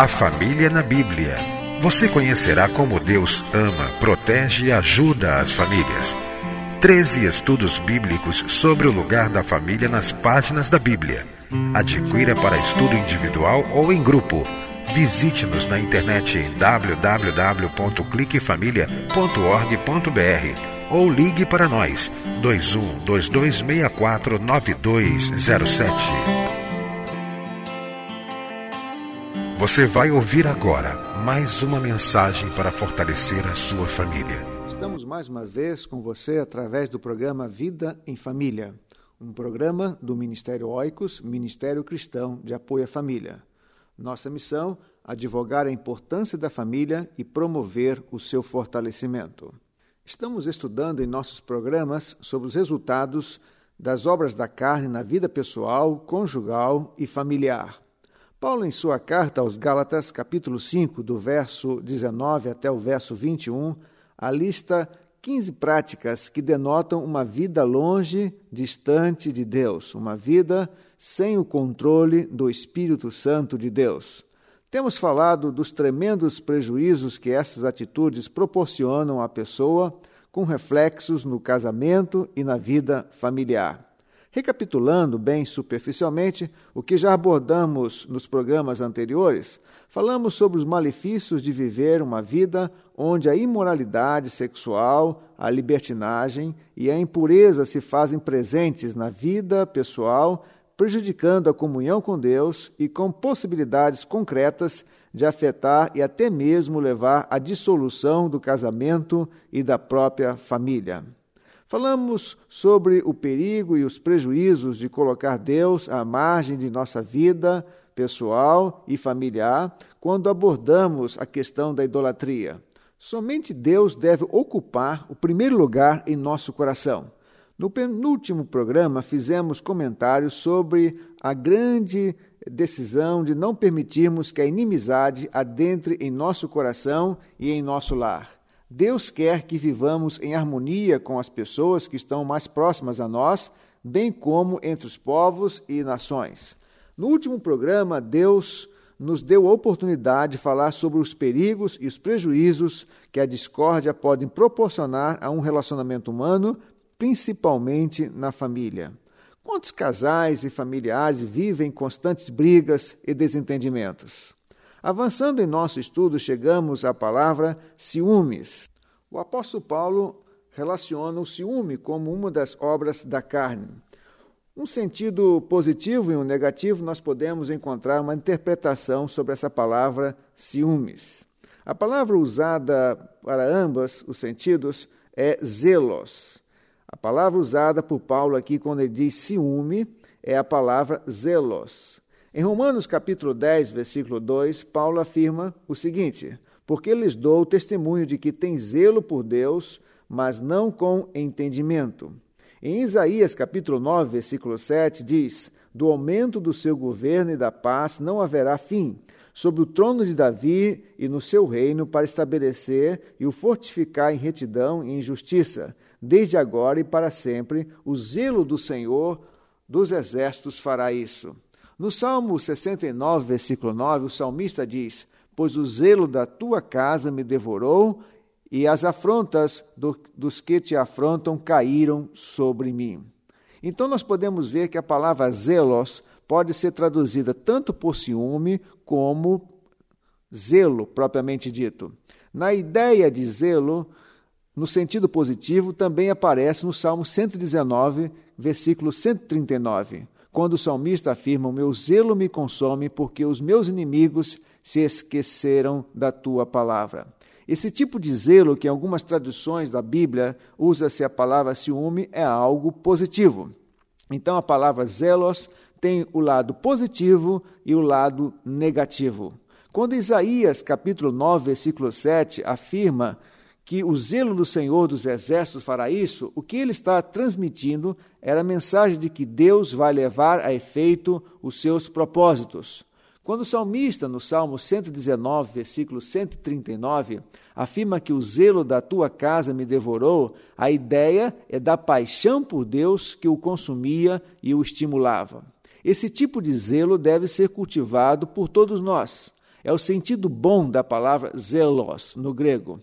A família na Bíblia. Você conhecerá como Deus ama, protege e ajuda as famílias. 13 estudos bíblicos sobre o lugar da família nas páginas da Bíblia. Adquira para estudo individual ou em grupo. Visite-nos na internet www.cliquefamilia.org.br ou ligue para nós 21 2264 9207. Você vai ouvir agora mais uma mensagem para fortalecer a sua família. Estamos mais uma vez com você através do programa Vida em Família, um programa do Ministério Oicos, Ministério Cristão de Apoio à Família. Nossa missão: advogar a importância da família e promover o seu fortalecimento. Estamos estudando em nossos programas sobre os resultados das obras da carne na vida pessoal, conjugal e familiar. Paulo, em sua carta aos Gálatas, capítulo 5, do verso 19 até o verso 21, alista 15 práticas que denotam uma vida longe, distante de Deus, uma vida sem o controle do Espírito Santo de Deus. Temos falado dos tremendos prejuízos que essas atitudes proporcionam à pessoa, com reflexos no casamento e na vida familiar. Recapitulando bem superficialmente o que já abordamos nos programas anteriores, falamos sobre os malefícios de viver uma vida onde a imoralidade sexual, a libertinagem e a impureza se fazem presentes na vida pessoal, prejudicando a comunhão com Deus e com possibilidades concretas de afetar e até mesmo levar à dissolução do casamento e da própria família. Falamos sobre o perigo e os prejuízos de colocar Deus à margem de nossa vida pessoal e familiar quando abordamos a questão da idolatria. Somente Deus deve ocupar o primeiro lugar em nosso coração. No penúltimo programa, fizemos comentários sobre a grande decisão de não permitirmos que a inimizade adentre em nosso coração e em nosso lar. Deus quer que vivamos em harmonia com as pessoas que estão mais próximas a nós, bem como entre os povos e nações. No último programa, Deus nos deu a oportunidade de falar sobre os perigos e os prejuízos que a discórdia pode proporcionar a um relacionamento humano, principalmente na família. Quantos casais e familiares vivem constantes brigas e desentendimentos? Avançando em nosso estudo, chegamos à palavra ciúmes. O apóstolo Paulo relaciona o ciúme como uma das obras da carne. Um sentido positivo e um negativo, nós podemos encontrar uma interpretação sobre essa palavra ciúmes. A palavra usada para ambas os sentidos é zelos. A palavra usada por Paulo aqui quando ele diz ciúme é a palavra zelos. Em Romanos capítulo 10, versículo 2, Paulo afirma o seguinte: Porque lhes dou testemunho de que tem zelo por Deus, mas não com entendimento. Em Isaías capítulo 9, versículo 7, diz: Do aumento do seu governo e da paz não haverá fim, sobre o trono de Davi e no seu reino, para estabelecer e o fortificar em retidão e em justiça, desde agora e para sempre, o zelo do Senhor dos exércitos fará isso. No Salmo 69, versículo 9, o salmista diz: Pois o zelo da tua casa me devorou e as afrontas do, dos que te afrontam caíram sobre mim. Então nós podemos ver que a palavra zelos pode ser traduzida tanto por ciúme como zelo propriamente dito. Na ideia de zelo, no sentido positivo, também aparece no Salmo 119, versículo 139, quando o salmista afirma: O meu zelo me consome, porque os meus inimigos se esqueceram da tua palavra. Esse tipo de zelo, que em algumas traduções da Bíblia usa-se a palavra ciúme, é algo positivo. Então a palavra zelos tem o lado positivo e o lado negativo. Quando Isaías, capítulo 9, versículo 7, afirma que o zelo do Senhor dos Exércitos fará isso, o que ele está transmitindo era a mensagem de que Deus vai levar a efeito os seus propósitos. Quando o salmista, no Salmo 119, versículo 139, afirma que o zelo da tua casa me devorou, a ideia é da paixão por Deus que o consumia e o estimulava. Esse tipo de zelo deve ser cultivado por todos nós. É o sentido bom da palavra zelos, no grego.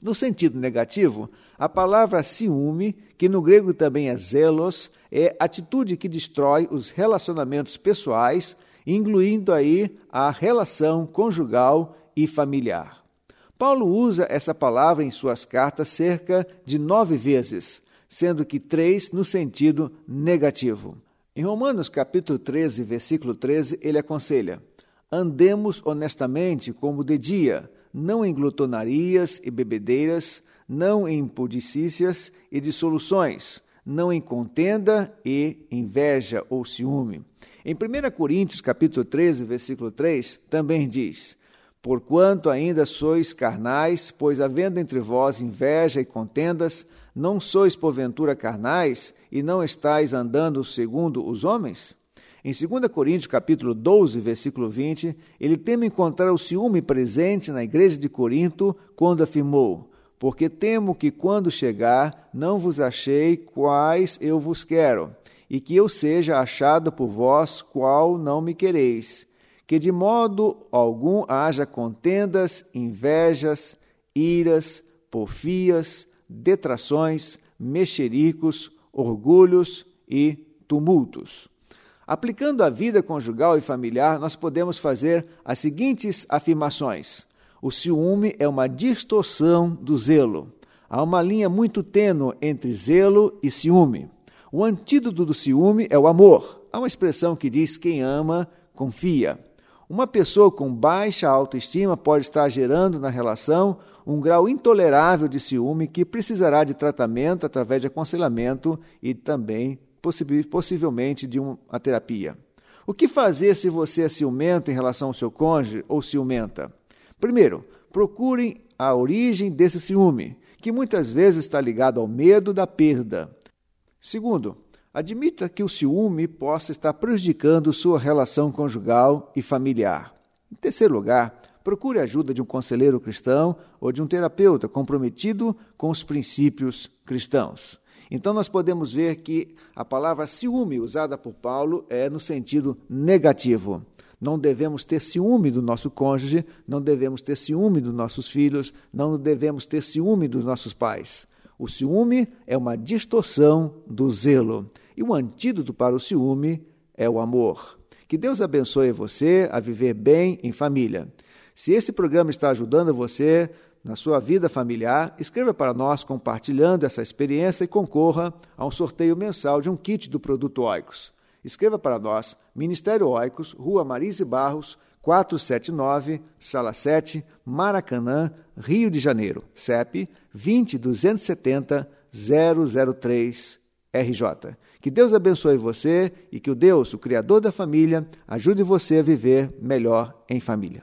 No sentido negativo, a palavra ciúme, que no grego também é zelos, é atitude que destrói os relacionamentos pessoais, incluindo aí a relação conjugal e familiar. Paulo usa essa palavra em suas cartas cerca de nove vezes, sendo que três no sentido negativo. Em Romanos capítulo 13, versículo 13, ele aconselha: Andemos honestamente como de dia, não em glutonarias e bebedeiras, não em pudicícias e dissoluções, não em contenda e inveja ou ciúme. Em 1 Coríntios, capítulo 13, versículo 3, também diz: Porquanto ainda sois carnais, pois havendo entre vós inveja e contendas, não sois porventura carnais e não estáis andando segundo os homens? Em 2 Coríntios, capítulo 12, versículo 20, ele teme encontrar o ciúme presente na igreja de Corinto quando afirmou: Porque temo que quando chegar não vos achei quais eu vos quero, e que eu seja achado por vós qual não me quereis, que de modo algum haja contendas, invejas, iras, porfias, detrações, mexericos, orgulhos e tumultos. Aplicando a vida conjugal e familiar, nós podemos fazer as seguintes afirmações: o ciúme é uma distorção do zelo. Há uma linha muito tênue entre zelo e ciúme. O antídoto do ciúme é o amor. Há uma expressão que diz: quem ama, confia. Uma pessoa com baixa autoestima pode estar gerando na relação um grau intolerável de ciúme que precisará de tratamento através de aconselhamento e também possivelmente de uma terapia. O que fazer se você é ciumento em relação ao seu cônjuge ou ciumenta? Primeiro, procurem a origem desse ciúme, que muitas vezes está ligado ao medo da perda. Segundo, admita que o ciúme possa estar prejudicando sua relação conjugal e familiar. Em terceiro lugar, procure a ajuda de um conselheiro cristão ou de um terapeuta comprometido com os princípios cristãos. Então, nós podemos ver que a palavra ciúme usada por Paulo é no sentido negativo. Não devemos ter ciúme do nosso cônjuge, não devemos ter ciúme dos nossos filhos, não devemos ter ciúme dos nossos pais. O ciúme é uma distorção do zelo. E o antídoto para o ciúme é o amor. Que Deus abençoe você a viver bem em família. Se esse programa está ajudando você na sua vida familiar, escreva para nós compartilhando essa experiência e concorra a um sorteio mensal de um kit do produto Oicos. Escreva para nós, Ministério Oicos, Rua Marise Barros, 479, Sala 7, Maracanã, Rio de Janeiro. CEP 20270 003 RJ. Que Deus abençoe você e que o Deus, o Criador da família, ajude você a viver melhor em família.